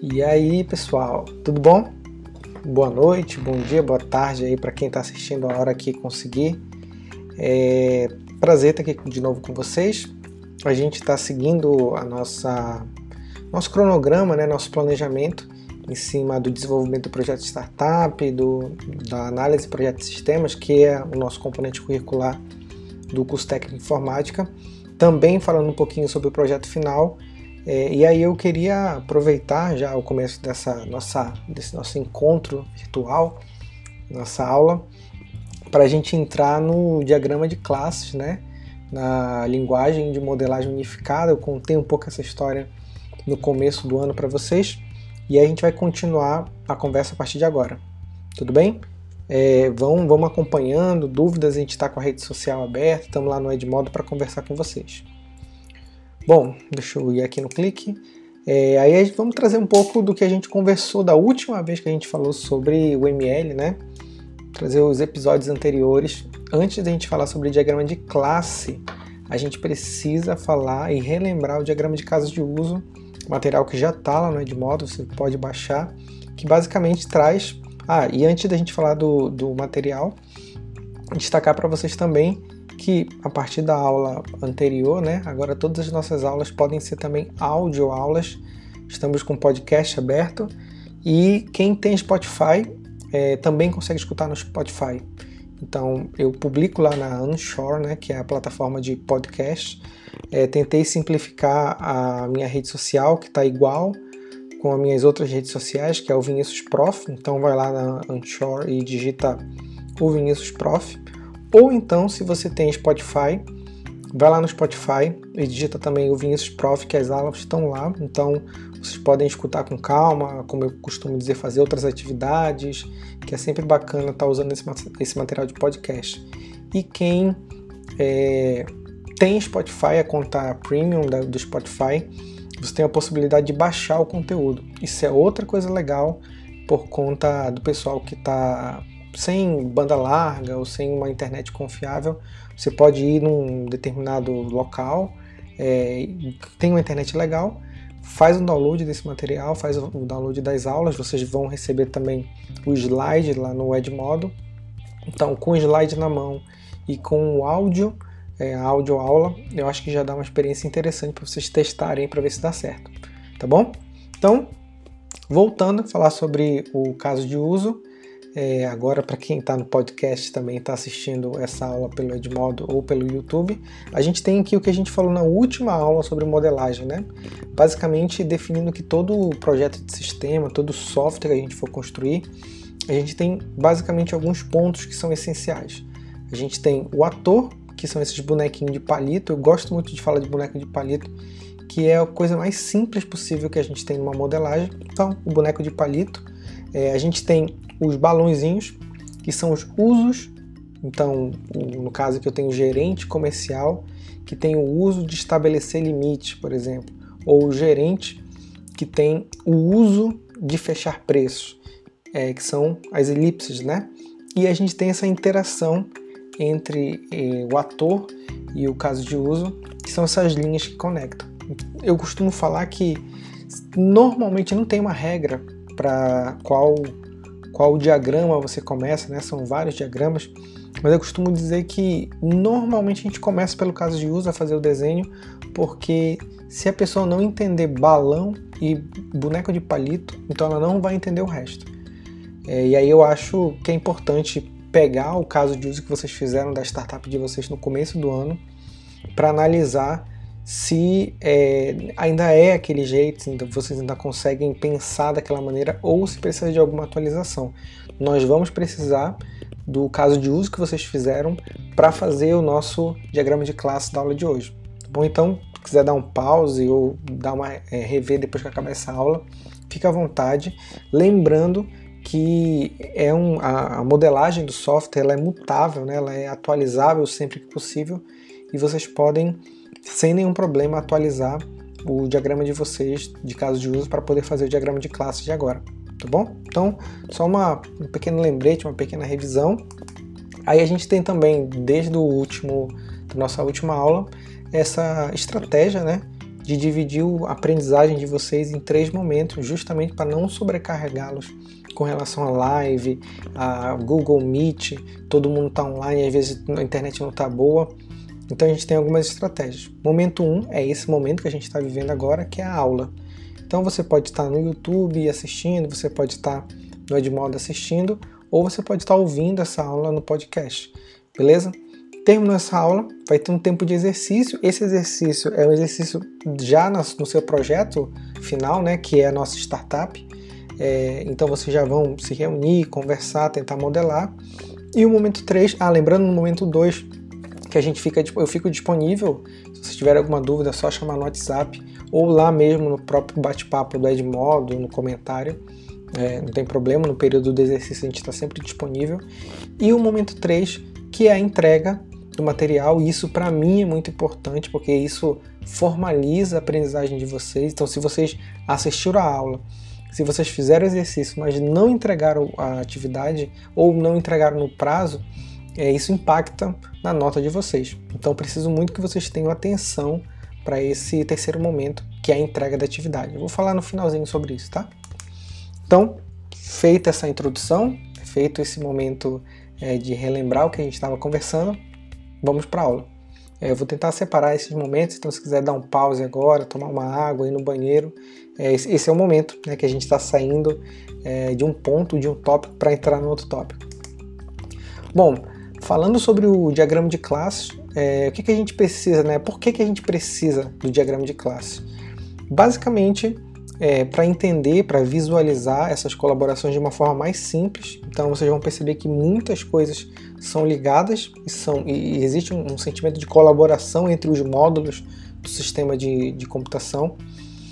E aí, pessoal, tudo bom? Boa noite, bom dia, boa tarde aí para quem está assistindo a hora que conseguir. É prazer estar aqui de novo com vocês. A gente está seguindo a nossa nosso cronograma, né, nosso planejamento em cima do desenvolvimento do projeto startup, do, da análise de projetos de sistemas, que é o nosso componente curricular do curso técnico de informática. Também falando um pouquinho sobre o projeto final é, e aí eu queria aproveitar já o começo dessa nossa, desse nosso encontro virtual, nossa aula, para a gente entrar no diagrama de classes, né? na linguagem de modelagem unificada. Eu contei um pouco essa história no começo do ano para vocês e a gente vai continuar a conversa a partir de agora. Tudo bem? É, vão, vamos acompanhando, dúvidas, a gente está com a rede social aberta, estamos lá no Edmodo para conversar com vocês. Bom, deixa eu ir aqui no clique. É, aí vamos trazer um pouco do que a gente conversou da última vez que a gente falou sobre o ML, né? Trazer os episódios anteriores. Antes da gente falar sobre diagrama de classe, a gente precisa falar e relembrar o diagrama de casos de uso, material que já está lá no Edmodo, você pode baixar, que basicamente traz. Ah, e antes da gente falar do, do material, destacar para vocês também que a partir da aula anterior, né, agora todas as nossas aulas podem ser também áudio aulas. Estamos com podcast aberto e quem tem Spotify é, também consegue escutar no Spotify. Então eu publico lá na Unshore, né, que é a plataforma de podcast. É, tentei simplificar a minha rede social, que está igual com as minhas outras redes sociais, que é o Vinícius Prof. Então vai lá na Unshore e digita o Vinícius Prof. Ou então, se você tem Spotify, vai lá no Spotify e digita também o Vinícius Prof, que as aulas estão lá. Então, vocês podem escutar com calma, como eu costumo dizer, fazer outras atividades, que é sempre bacana estar tá usando esse, material de podcast. E quem é, tem Spotify, a conta premium do Spotify, você tem a possibilidade de baixar o conteúdo. Isso é outra coisa legal por conta do pessoal que está sem banda larga ou sem uma internet confiável, você pode ir num determinado local, é, tem uma internet legal, faz um download desse material, faz o download das aulas, vocês vão receber também o slide lá no Edmodo. Então, com o slide na mão e com o áudio, é, áudio aula, eu acho que já dá uma experiência interessante para vocês testarem para ver se dá certo, tá bom? Então, voltando a falar sobre o caso de uso, é, agora, para quem está no podcast também está assistindo essa aula pelo Edmodo ou pelo YouTube, a gente tem aqui o que a gente falou na última aula sobre modelagem, né? Basicamente definindo que todo projeto de sistema, todo software que a gente for construir, a gente tem basicamente alguns pontos que são essenciais. A gente tem o ator, que são esses bonequinhos de palito. Eu gosto muito de falar de boneco de palito, que é a coisa mais simples possível que a gente tem numa modelagem. Então, o boneco de palito. É, a gente tem os balãozinhos, que são os usos. Então, no caso que eu tenho gerente comercial, que tem o uso de estabelecer limite, por exemplo, ou o gerente que tem o uso de fechar preços, é, que são as elipses, né? E a gente tem essa interação entre eh, o ator e o caso de uso, que são essas linhas que conectam. Eu costumo falar que normalmente não tem uma regra para qual qual diagrama você começa, né? São vários diagramas, mas eu costumo dizer que normalmente a gente começa pelo caso de uso a fazer o desenho, porque se a pessoa não entender balão e boneco de palito, então ela não vai entender o resto. É, e aí eu acho que é importante pegar o caso de uso que vocês fizeram da startup de vocês no começo do ano para analisar se é, ainda é aquele jeito, então vocês ainda conseguem pensar daquela maneira ou se precisa de alguma atualização. Nós vamos precisar do caso de uso que vocês fizeram para fazer o nosso diagrama de classe da aula de hoje. Tá bom? Então, se quiser dar um pause ou dar uma é, rever depois que acabar essa aula, fique à vontade. Lembrando que é um, a, a modelagem do software ela é mutável, né? ela é atualizável sempre que possível e vocês podem sem nenhum problema atualizar o diagrama de vocês de caso de uso para poder fazer o diagrama de classe de agora, tá bom? Então, só uma, um pequeno lembrete, uma pequena revisão. Aí a gente tem também, desde o último, da nossa última aula, essa estratégia, né, de dividir a aprendizagem de vocês em três momentos, justamente para não sobrecarregá-los com relação a live, a Google Meet, todo mundo está online, às vezes a internet não está boa. Então a gente tem algumas estratégias. Momento 1 um é esse momento que a gente está vivendo agora, que é a aula. Então você pode estar no YouTube assistindo, você pode estar no Edmodo assistindo, ou você pode estar ouvindo essa aula no podcast, beleza? Terminou essa aula, vai ter um tempo de exercício. Esse exercício é um exercício já no seu projeto final, né, que é a nossa startup. É, então vocês já vão se reunir, conversar, tentar modelar. E o momento 3, ah, lembrando no momento 2, que a gente fica, eu fico disponível. Se vocês tiverem alguma dúvida, é só chamar no WhatsApp ou lá mesmo no próprio bate-papo do Edmodo, no comentário. É, não tem problema, no período do exercício a gente está sempre disponível. E o momento 3, que é a entrega do material, e isso para mim é muito importante, porque isso formaliza a aprendizagem de vocês. Então, se vocês assistiram a aula, se vocês fizeram o exercício, mas não entregaram a atividade ou não entregaram no prazo, é, isso impacta na nota de vocês. Então, preciso muito que vocês tenham atenção para esse terceiro momento, que é a entrega da atividade. Eu vou falar no finalzinho sobre isso, tá? Então, feita essa introdução, feito esse momento é, de relembrar o que a gente estava conversando, vamos para a aula. É, eu vou tentar separar esses momentos, então se quiser dar um pause agora, tomar uma água, ir no banheiro, é, esse, esse, é o momento né, que a gente está saindo é, de um ponto, de um tópico, para entrar no outro tópico. Bom, falando sobre o diagrama de classe, é, o que, que a gente precisa, né? Por que, que a gente precisa do diagrama de classe? Basicamente, é, para entender, para visualizar essas colaborações de uma forma mais simples. Então vocês vão perceber que muitas coisas são ligadas e, são, e existe um, um sentimento de colaboração entre os módulos do sistema de, de computação.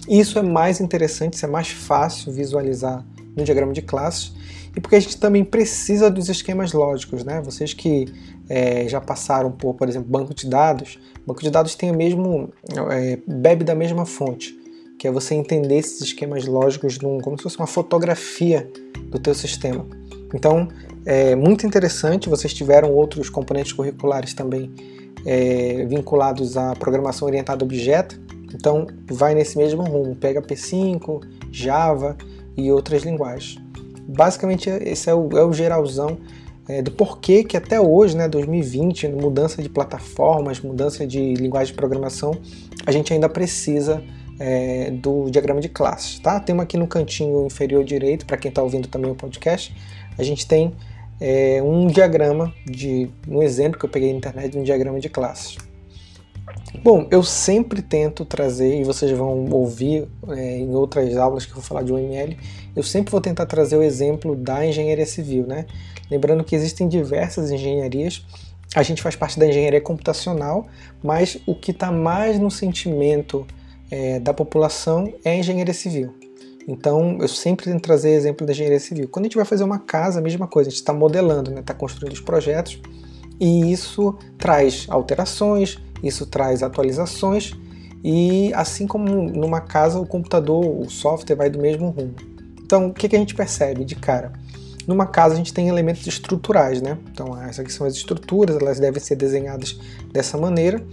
E isso é mais interessante, isso é mais fácil visualizar no diagrama de classes e porque a gente também precisa dos esquemas lógicos, né? Vocês que é, já passaram por, por exemplo, banco de dados, banco de dados tem o mesmo, é, bebe da mesma fonte, que é você entender esses esquemas lógicos num, como se fosse uma fotografia do teu sistema. Então, é muito interessante, vocês tiveram outros componentes curriculares também é, vinculados à programação orientada a objeto, então vai nesse mesmo rumo, pega P5, Java e outras linguagens basicamente esse é o, é o geralzão é, do porquê que até hoje, né, 2020, mudança de plataformas, mudança de linguagem de programação, a gente ainda precisa é, do diagrama de classes, tá? Tem aqui no cantinho inferior direito, para quem está ouvindo também o podcast, a gente tem é, um diagrama de um exemplo que eu peguei na internet de um diagrama de classes. Bom, eu sempre tento trazer, e vocês vão ouvir é, em outras aulas que eu vou falar de UML, eu sempre vou tentar trazer o exemplo da engenharia civil, né? Lembrando que existem diversas engenharias, a gente faz parte da engenharia computacional, mas o que está mais no sentimento é, da população é a engenharia civil. Então, eu sempre tento trazer exemplo da engenharia civil. Quando a gente vai fazer uma casa, a mesma coisa, a gente está modelando, está né? Tá construindo os projetos, e isso traz alterações, isso traz atualizações e assim como numa casa o computador, o software vai do mesmo rumo. Então o que, a gente percebe de cara? Numa casa a gente tem elementos estruturais, né? Então essas aqui são as estruturas, elas devem ser desenhadas dessa maneira.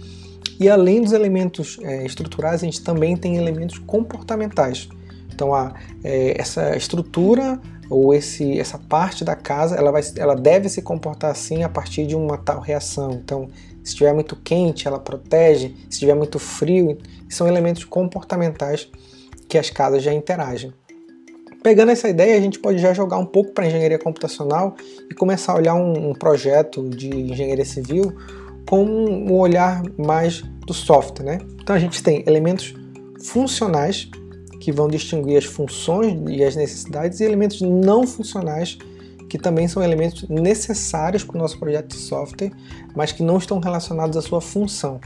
E além dos elementos é, estruturais, a gente também tem elementos comportamentais. Então a, é, essa estrutura ou esse, essa parte da casa ela, vai, ela deve se comportar assim a partir de uma tal reação. Então, se estiver muito quente, ela protege, se estiver muito frio, são elementos comportamentais que as casas já interagem. Pegando essa ideia, a gente pode já jogar um pouco para engenharia computacional e começar a olhar um, um projeto de engenharia civil com um olhar mais do software. Né? Então, a gente tem elementos funcionais que vão distinguir as funções e as necessidades, e elementos não funcionais, que também são elementos necessários para o nosso projeto de software, mas que não estão relacionados à sua função.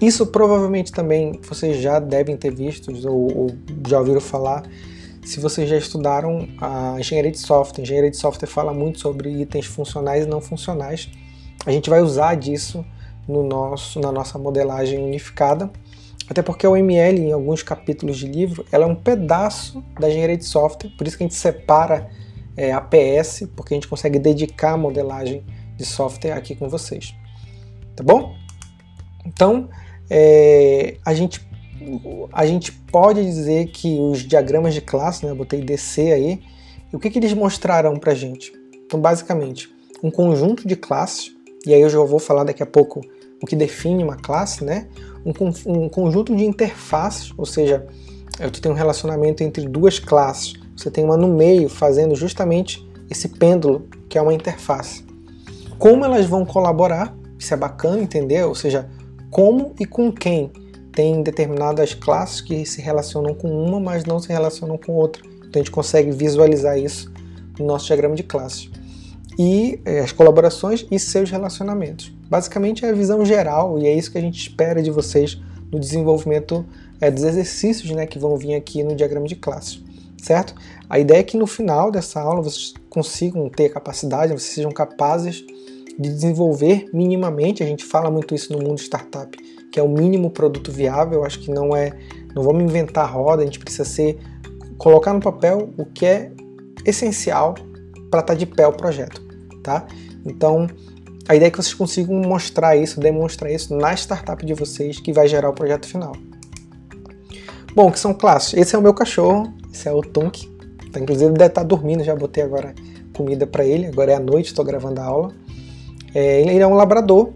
Isso provavelmente também vocês já devem ter visto ou, ou já ouviram falar se vocês já estudaram a engenharia de software. A engenharia de software fala muito sobre itens funcionais e não funcionais. A gente vai usar disso no nosso, na nossa modelagem unificada até porque a UML, em alguns capítulos de livro, ela é um pedaço da engenharia de software, por isso que a gente separa é, a PS, porque a gente consegue dedicar a modelagem de software aqui com vocês. Tá bom? Então, é, a gente a gente pode dizer que os diagramas de classe, né, eu botei DC aí, o que, que eles mostrarão para gente? Então, basicamente, um conjunto de classes, e aí eu já vou falar daqui a pouco o que define uma classe, né? Um, um conjunto de interfaces, ou seja, eu tenho um relacionamento entre duas classes, você tem uma no meio fazendo justamente esse pêndulo, que é uma interface. Como elas vão colaborar, isso é bacana entender, ou seja, como e com quem. Tem determinadas classes que se relacionam com uma, mas não se relacionam com outra. Então a gente consegue visualizar isso no nosso diagrama de classes. E é, as colaborações e seus relacionamentos. Basicamente é a visão geral e é isso que a gente espera de vocês no desenvolvimento é, dos exercícios né, que vão vir aqui no diagrama de classes, certo? A ideia é que no final dessa aula vocês consigam ter capacidade, vocês sejam capazes de desenvolver minimamente, a gente fala muito isso no mundo startup, que é o mínimo produto viável, acho que não é, não vamos inventar a roda, a gente precisa ser colocar no papel o que é essencial para estar tá de pé o projeto, tá? Então, a ideia é que vocês consigam mostrar isso, demonstrar isso na startup de vocês que vai gerar o projeto final. Bom, que são classes. Esse é o meu cachorro, esse é o Tunk. Tá, inclusive deve estar tá dormindo, já botei agora comida para ele, agora é à noite, estou gravando a aula. É, ele é um labrador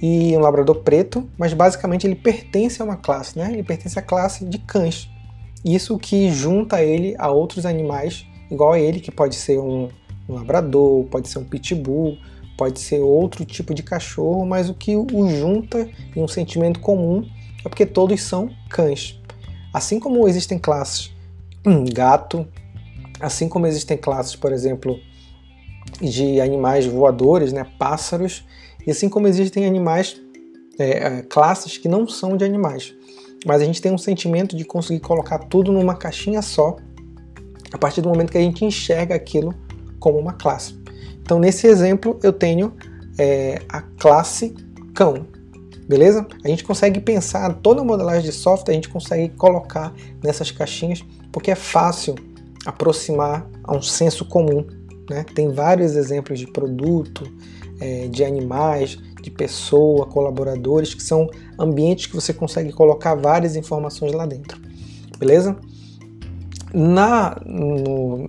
e um labrador preto, mas basicamente ele pertence a uma classe, né? Ele pertence à classe de cães. Isso que junta ele a outros animais igual a ele, que pode ser um, um labrador, pode ser um pitbull, pode ser outro tipo de cachorro, mas o que o junta em um sentimento comum é porque todos são cães. Assim como existem classes gato, assim como existem classes, por exemplo, de animais voadores, né, pássaros, e assim como existem animais, é, é, classes que não são de animais. Mas a gente tem um sentimento de conseguir colocar tudo numa caixinha só, a partir do momento que a gente enxerga aquilo como uma classe. Então, nesse exemplo, eu tenho é, a classe cão, beleza? A gente consegue pensar toda a modelagem de software, a gente consegue colocar nessas caixinhas, porque é fácil aproximar a um senso comum né? Tem vários exemplos de produto, é, de animais, de pessoa, colaboradores, que são ambientes que você consegue colocar várias informações lá dentro. Beleza? Na, no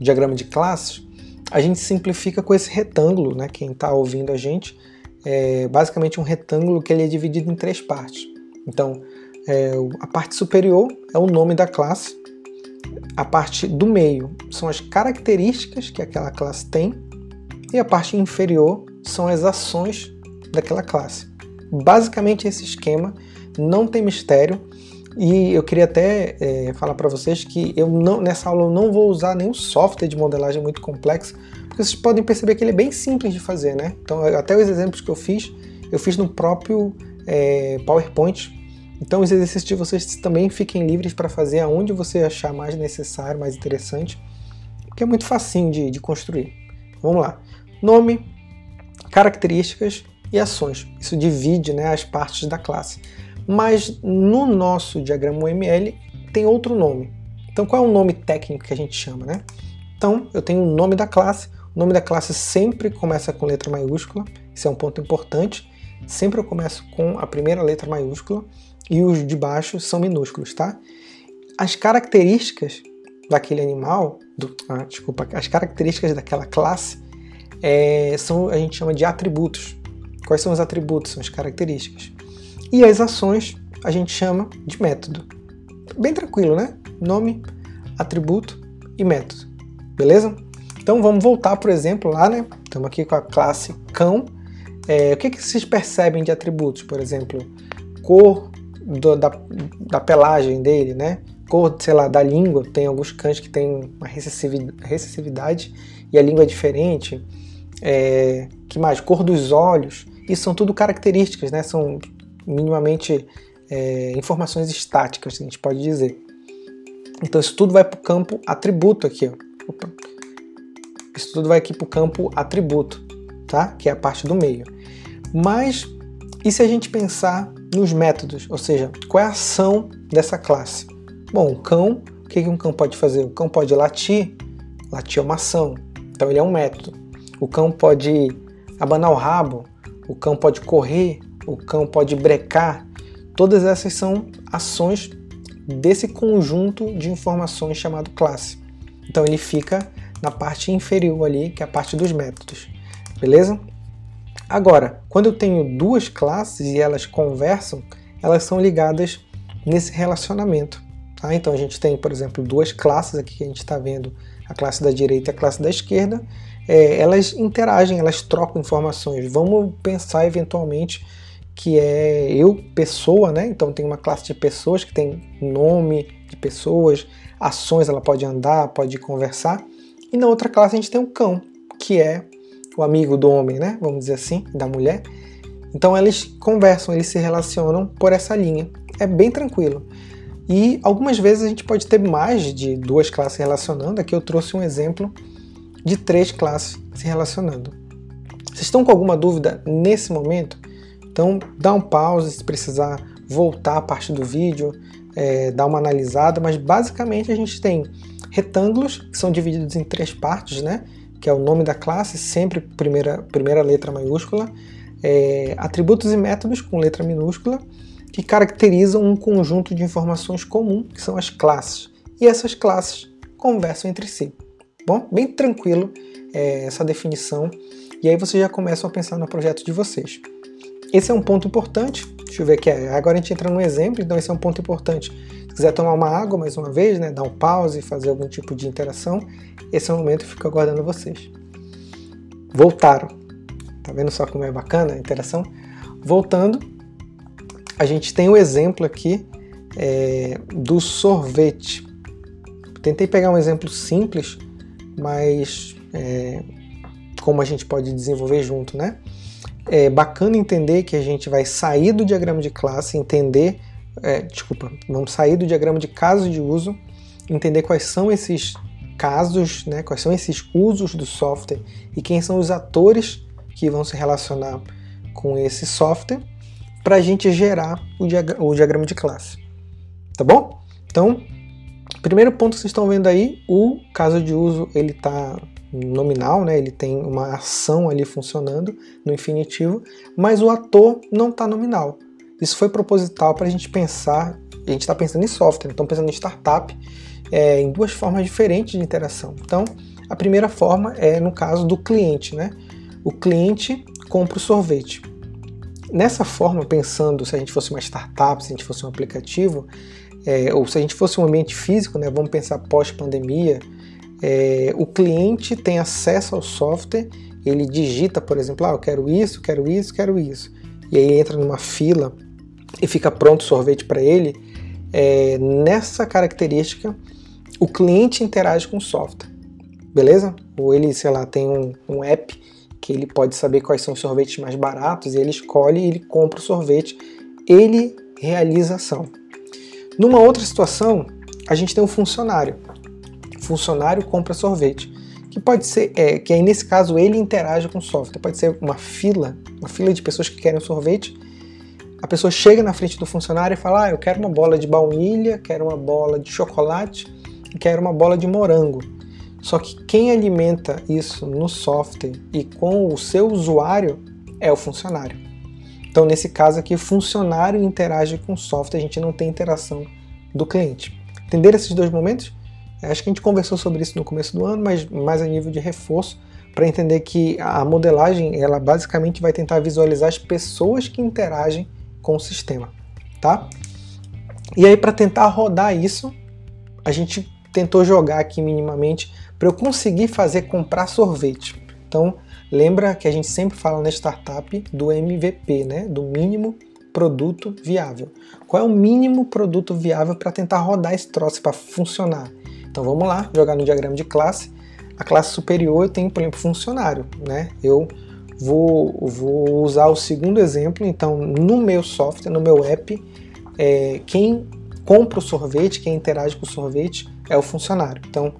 diagrama de classes, a gente simplifica com esse retângulo, né? Quem está ouvindo a gente, é basicamente um retângulo que ele é dividido em três partes. Então, é, a parte superior é o nome da classe, a parte do meio são as características que aquela classe tem e a parte inferior são as ações daquela classe. Basicamente esse esquema não tem mistério e eu queria até é, falar para vocês que eu não, nessa aula eu não vou usar nenhum software de modelagem muito complexo, porque vocês podem perceber que ele é bem simples de fazer, né? Então até os exemplos que eu fiz, eu fiz no próprio é, PowerPoint então os exercícios de vocês também fiquem livres para fazer aonde você achar mais necessário, mais interessante, porque é muito facinho de, de construir. Vamos lá. Nome, características e ações. Isso divide né, as partes da classe. Mas no nosso diagrama UML tem outro nome. Então qual é o nome técnico que a gente chama? Né? Então eu tenho o nome da classe. O nome da classe sempre começa com letra maiúscula. Isso é um ponto importante. Sempre eu começo com a primeira letra maiúscula e os de baixo são minúsculos, tá? As características daquele animal, do, ah, desculpa, as características daquela classe é, são a gente chama de atributos. Quais são os atributos? São as características. E as ações a gente chama de método. Bem tranquilo, né? Nome, atributo e método. Beleza? Então vamos voltar, por exemplo, lá, né? Estamos aqui com a classe cão. É, o que, que vocês percebem de atributos? Por exemplo, cor, do, da, da pelagem dele, né? Cor, sei lá, da língua. Tem alguns cães que têm uma recessividade e a língua é diferente. É, que mais? Cor dos olhos. Isso são tudo características, né? São minimamente é, informações estáticas, a gente pode dizer. Então isso tudo vai para o campo atributo aqui. Ó. Opa. Isso tudo vai aqui para o campo atributo, tá? Que é a parte do meio. Mas e se a gente pensar nos métodos, ou seja, qual é a ação dessa classe? Bom, o cão, o que um cão pode fazer? O cão pode latir, latir é uma ação, então ele é um método. O cão pode abanar o rabo, o cão pode correr, o cão pode brecar. Todas essas são ações desse conjunto de informações chamado classe. Então ele fica na parte inferior ali, que é a parte dos métodos. Beleza? Agora, quando eu tenho duas classes e elas conversam, elas são ligadas nesse relacionamento. Tá? Então a gente tem, por exemplo, duas classes aqui que a gente está vendo, a classe da direita e a classe da esquerda. É, elas interagem, elas trocam informações. Vamos pensar eventualmente que é eu, pessoa, né? Então tem uma classe de pessoas que tem nome de pessoas, ações, ela pode andar, pode conversar. E na outra classe a gente tem um cão, que é o amigo do homem, né? Vamos dizer assim, da mulher. Então eles conversam, eles se relacionam por essa linha. É bem tranquilo. E algumas vezes a gente pode ter mais de duas classes relacionando. Aqui eu trouxe um exemplo de três classes se relacionando. Vocês estão com alguma dúvida nesse momento? Então dá um pause se precisar voltar a parte do vídeo, é, dar uma analisada, mas basicamente a gente tem retângulos que são divididos em três partes, né? que é o nome da classe, sempre primeira, primeira letra maiúscula, é, atributos e métodos com letra minúscula, que caracterizam um conjunto de informações comum, que são as classes. E essas classes conversam entre si. Bom, bem tranquilo é, essa definição, e aí vocês já começam a pensar no projeto de vocês. Esse é um ponto importante. Deixa eu ver aqui. Agora a gente entra no exemplo, então esse é um ponto importante. Se quiser tomar uma água mais uma vez, né, dar um pause, fazer algum tipo de interação, esse é o momento que eu fico aguardando vocês. Voltaram. Tá vendo só como é bacana a interação? Voltando, a gente tem o um exemplo aqui é, do sorvete. Tentei pegar um exemplo simples, mas é, como a gente pode desenvolver junto, né? É bacana entender que a gente vai sair do diagrama de classe, entender, é, desculpa, vamos sair do diagrama de caso de uso, entender quais são esses casos, né, quais são esses usos do software e quem são os atores que vão se relacionar com esse software para a gente gerar o, diagrama, o diagrama de classe. Tá bom? Então, primeiro ponto que vocês estão vendo aí, o caso de uso ele está nominal, né? ele tem uma ação ali funcionando no infinitivo, mas o ator não está nominal. Isso foi proposital para a gente pensar, a gente está pensando em software, então pensando em startup, é, em duas formas diferentes de interação. Então, a primeira forma é no caso do cliente, né? O cliente compra o sorvete. Nessa forma, pensando se a gente fosse uma startup, se a gente fosse um aplicativo, é, ou se a gente fosse um ambiente físico, né? Vamos pensar pós-pandemia, é, o cliente tem acesso ao software, ele digita, por exemplo, ah, eu quero isso, quero isso, quero isso, e aí entra numa fila e fica pronto o sorvete para ele. É, nessa característica, o cliente interage com o software, beleza? Ou ele, sei lá, tem um, um app que ele pode saber quais são os sorvetes mais baratos e ele escolhe e ele compra o sorvete, ele realiza a ação. Numa outra situação, a gente tem um funcionário funcionário compra sorvete. Que pode ser, é, que aí nesse caso ele interage com o software. Pode ser uma fila, uma fila de pessoas que querem sorvete. A pessoa chega na frente do funcionário e fala: Ah, eu quero uma bola de baunilha, quero uma bola de chocolate quero uma bola de morango. Só que quem alimenta isso no software e com o seu usuário é o funcionário. Então, nesse caso aqui, o funcionário interage com o software, a gente não tem interação do cliente. Entenderam esses dois momentos? Acho que a gente conversou sobre isso no começo do ano, mas mais a nível de reforço, para entender que a modelagem, ela basicamente vai tentar visualizar as pessoas que interagem com o sistema, tá? E aí para tentar rodar isso, a gente tentou jogar aqui minimamente para eu conseguir fazer comprar sorvete. Então, lembra que a gente sempre fala na startup do MVP, né? Do mínimo produto viável. Qual é o mínimo produto viável para tentar rodar esse troço para funcionar? Então vamos lá, jogar no diagrama de classe. A classe superior eu tenho, por exemplo, funcionário. Né? Eu vou, vou usar o segundo exemplo. Então, no meu software, no meu app, é, quem compra o sorvete, quem interage com o sorvete é o funcionário. Então,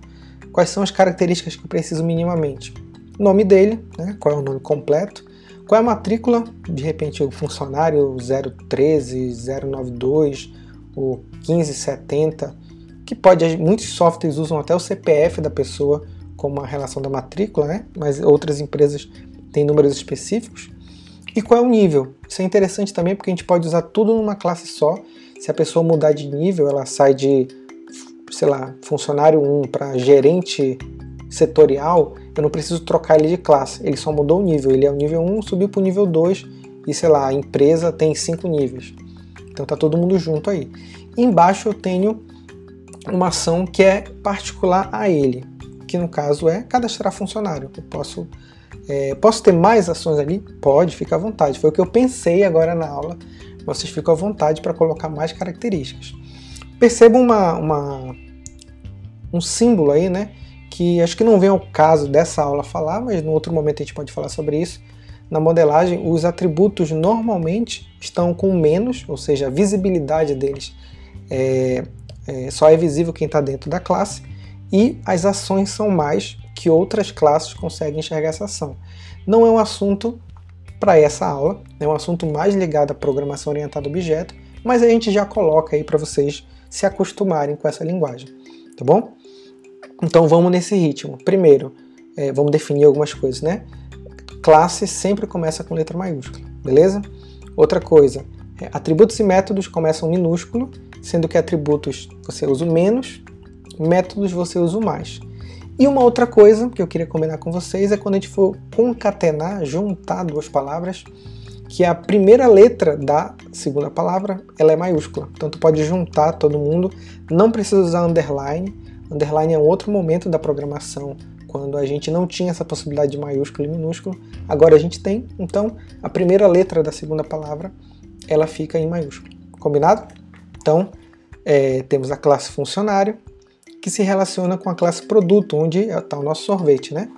quais são as características que eu preciso minimamente? Nome dele, né? qual é o nome completo, qual é a matrícula, de repente o funcionário 013, 092, o 1570, que pode, muitos softwares usam até o CPF da pessoa como a relação da matrícula, né? mas outras empresas têm números específicos. E qual é o nível? Isso é interessante também porque a gente pode usar tudo numa classe só. Se a pessoa mudar de nível, ela sai de, sei lá, funcionário 1 para gerente setorial, eu não preciso trocar ele de classe. Ele só mudou o nível. Ele é o nível 1, subiu para o nível 2 e, sei lá, a empresa tem 5 níveis. Então tá todo mundo junto aí. Embaixo eu tenho uma ação que é particular a ele, que no caso é cadastrar funcionário. Eu posso é, posso ter mais ações ali? Pode, fica à vontade. Foi o que eu pensei agora na aula. Vocês ficam à vontade para colocar mais características. Percebam uma, uma, um símbolo aí, né? Que acho que não vem ao caso dessa aula falar, mas no outro momento a gente pode falar sobre isso. Na modelagem, os atributos normalmente estão com menos, ou seja, a visibilidade deles é, é, só é visível quem está dentro da classe, e as ações são mais, que outras classes conseguem enxergar essa ação. Não é um assunto para essa aula, é um assunto mais ligado à programação orientada a objeto, mas a gente já coloca aí para vocês se acostumarem com essa linguagem, tá bom? Então vamos nesse ritmo. Primeiro, é, vamos definir algumas coisas, né? Classe sempre começa com letra maiúscula, beleza? Outra coisa, é, atributos e métodos começam minúsculo, sendo que atributos você usa menos, métodos você usa mais. E uma outra coisa que eu queria combinar com vocês é quando a gente for concatenar, juntar duas palavras, que a primeira letra da segunda palavra ela é maiúscula. Então tu pode juntar todo mundo, não precisa usar underline. Underline é um outro momento da programação, quando a gente não tinha essa possibilidade de maiúsculo e minúsculo. Agora a gente tem, então a primeira letra da segunda palavra ela fica em maiúsculo. Combinado? Então é, temos a classe funcionário, que se relaciona com a classe produto, onde está o nosso sorvete, né?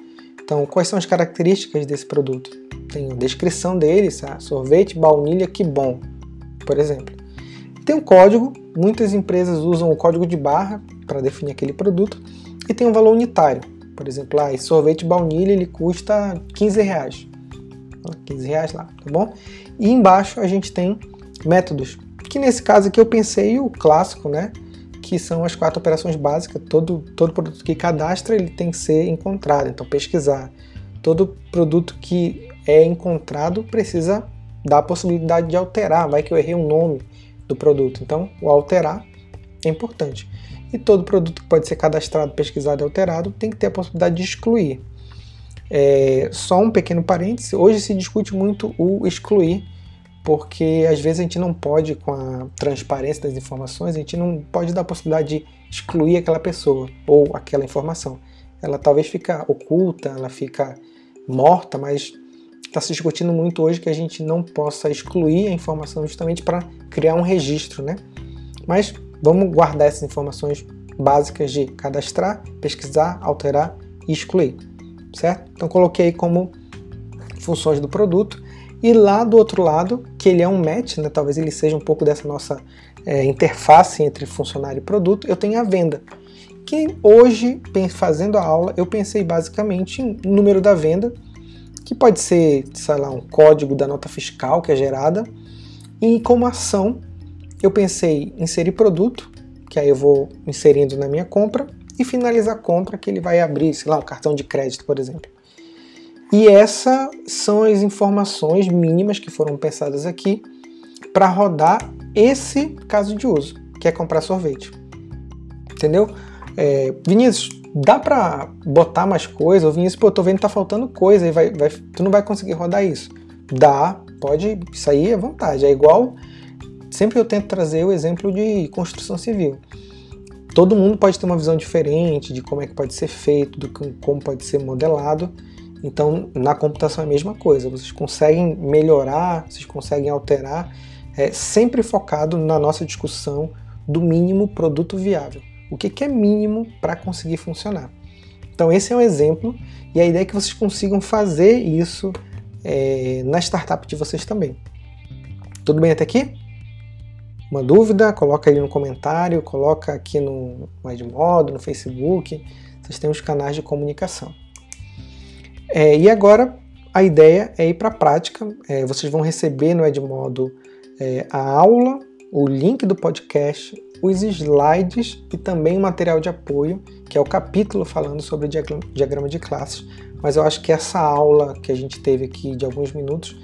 Então, quais são as características desse produto? Tem a descrição dele, tá? sorvete, baunilha, que bom, por exemplo. Tem um código, muitas empresas usam o código de barra para definir aquele produto, e tem um valor unitário. Por exemplo, ah, esse sorvete baunilha ele custa 15 reais. 15 reais lá, tá bom? E embaixo a gente tem métodos, que nesse caso aqui eu pensei o clássico, né? que são as quatro operações básicas. Todo, todo produto que cadastra ele tem que ser encontrado, então pesquisar. Todo produto que é encontrado precisa dar a possibilidade de alterar, vai que eu errei o nome do produto. Então, o alterar é importante. E todo produto que pode ser cadastrado, pesquisado e alterado tem que ter a possibilidade de excluir. É, só um pequeno parêntese, hoje se discute muito o excluir, porque às vezes a gente não pode, com a transparência das informações, a gente não pode dar a possibilidade de excluir aquela pessoa ou aquela informação. Ela talvez fica oculta, ela fica morta, mas está se discutindo muito hoje que a gente não possa excluir a informação justamente para criar um registro, né? Mas vamos guardar essas informações básicas de cadastrar, pesquisar, alterar e excluir, certo? Então coloquei como funções do produto e lá do outro lado, que ele é um match, né, talvez ele seja um pouco dessa nossa é, interface entre funcionário e produto, eu tenho a venda. Que hoje, fazendo a aula, eu pensei basicamente em número da venda, que pode ser, sei lá, um código da nota fiscal que é gerada, e como ação, eu pensei em inserir produto, que aí eu vou inserindo na minha compra, e finalizar a compra, que ele vai abrir, sei lá, um cartão de crédito, por exemplo. E essas são as informações mínimas que foram pensadas aqui para rodar esse caso de uso, que é comprar sorvete. Entendeu? É, Vinícius, dá para botar mais coisa? O Vinícius, pô, tô vendo que tá faltando coisa e vai, vai, tu não vai conseguir rodar isso. Dá, pode, aí é vontade. É igual, sempre eu tento trazer o exemplo de construção civil. Todo mundo pode ter uma visão diferente de como é que pode ser feito, do como pode ser modelado, então, na computação é a mesma coisa. Vocês conseguem melhorar, vocês conseguem alterar, é, sempre focado na nossa discussão do mínimo produto viável. O que, que é mínimo para conseguir funcionar? Então, esse é um exemplo, e a ideia é que vocês consigam fazer isso é, na startup de vocês também. Tudo bem até aqui? Uma dúvida? Coloca aí no comentário, coloca aqui no Edmodo, no Facebook. Vocês têm os canais de comunicação. É, e agora a ideia é ir para a prática. É, vocês vão receber no Edmodo é, a aula, o link do podcast, os slides e também o material de apoio, que é o capítulo falando sobre diagrama de classes. Mas eu acho que essa aula que a gente teve aqui de alguns minutos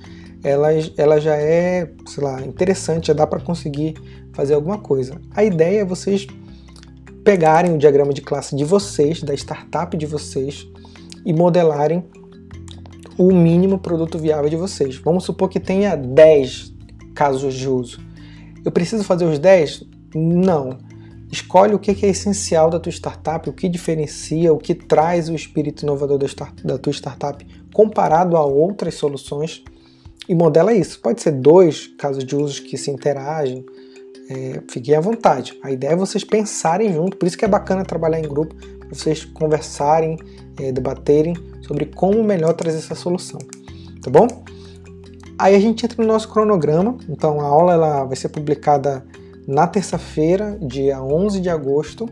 ela, ela já é, sei lá, interessante, já dá para conseguir fazer alguma coisa. A ideia é vocês pegarem o diagrama de classe de vocês, da startup de vocês, e modelarem o mínimo produto viável de vocês. Vamos supor que tenha 10 casos de uso. Eu preciso fazer os 10? Não. Escolhe o que é essencial da tua startup, o que diferencia, o que traz o espírito inovador da tua startup comparado a outras soluções e modela isso. Pode ser dois casos de usos que se interagem, é, fiquem à vontade. A ideia é vocês pensarem junto, por isso que é bacana trabalhar em grupo, vocês conversarem, é, debaterem sobre como melhor trazer essa solução, tá bom? Aí a gente entra no nosso cronograma, então a aula ela vai ser publicada na terça-feira, dia 11 de agosto.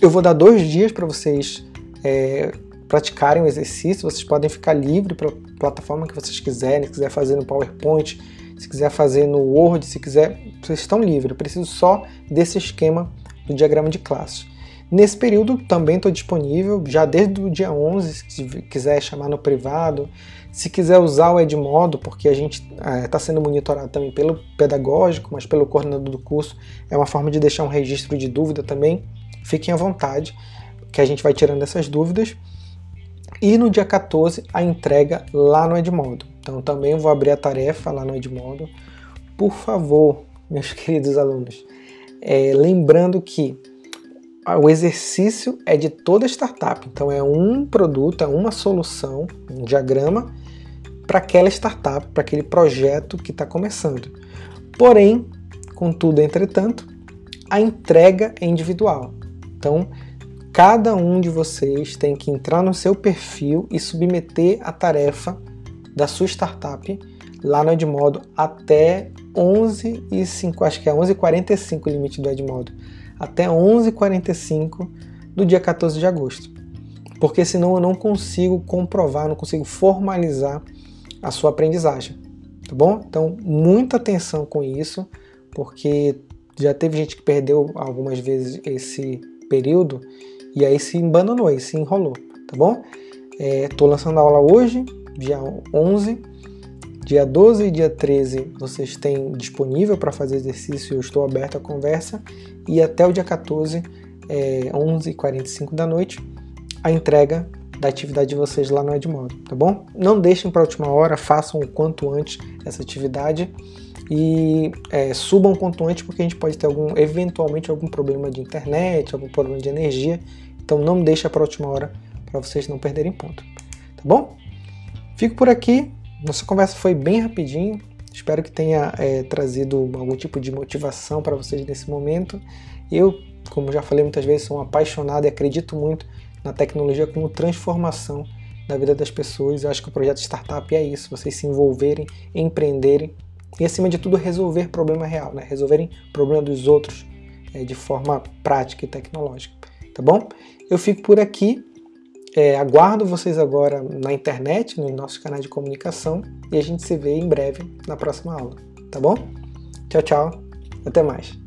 Eu vou dar dois dias para vocês é, praticarem o exercício, vocês podem ficar livre para a plataforma que vocês quiserem, se quiser fazer no PowerPoint, se quiser fazer no Word, se quiser, vocês estão livres. Eu preciso só desse esquema do diagrama de classes. Nesse período também estou disponível, já desde o dia 11, se quiser chamar no privado, se quiser usar o Edmodo, porque a gente está é, tá sendo monitorado também pelo pedagógico, mas pelo coordenador do curso, é uma forma de deixar um registro de dúvida também. Fiquem à vontade, que a gente vai tirando essas dúvidas. E no dia 14, a entrega lá no Edmodo. Então também vou abrir a tarefa lá no Edmodo. Por favor, meus queridos alunos, é, lembrando que o exercício é de toda startup. Então é um produto, é uma solução, um diagrama para aquela startup, para aquele projeto que está começando. Porém, contudo, entretanto, a entrega é individual. Então, cada um de vocês tem que entrar no seu perfil e submeter a tarefa da sua startup lá no Edmodo até 11 e 5, acho que é 11h45 o limite do Edmodo até 11h45 do dia 14 de agosto. Porque senão eu não consigo comprovar, não consigo formalizar a sua aprendizagem. Tá bom? Então, muita atenção com isso, porque já teve gente que perdeu algumas vezes esse período e aí se embananou, aí se enrolou, tá bom? Estou é, lançando a aula hoje, dia 11, dia 12 e dia 13 vocês têm disponível para fazer exercício, eu estou aberto à conversa e até o dia 14, é, 11h45 da noite, a entrega da atividade de vocês lá no Edmodo, tá bom? Não deixem para a última hora, façam o quanto antes essa atividade e é, subam quanto antes porque a gente pode ter algum, eventualmente algum problema de internet, algum problema de energia, então não deixa para a última hora para vocês não perderem ponto, tá bom? Fico por aqui, nossa conversa foi bem rapidinho, Espero que tenha é, trazido algum tipo de motivação para vocês nesse momento. Eu, como já falei muitas vezes, sou um apaixonado e acredito muito na tecnologia como transformação da vida das pessoas. Eu acho que o projeto Startup é isso: vocês se envolverem, empreenderem e, acima de tudo, resolver problema real, né? resolverem problema dos outros é, de forma prática e tecnológica. Tá bom? Eu fico por aqui. É, aguardo vocês agora na internet, nos nossos canais de comunicação, e a gente se vê em breve na próxima aula, tá bom? Tchau, tchau, até mais.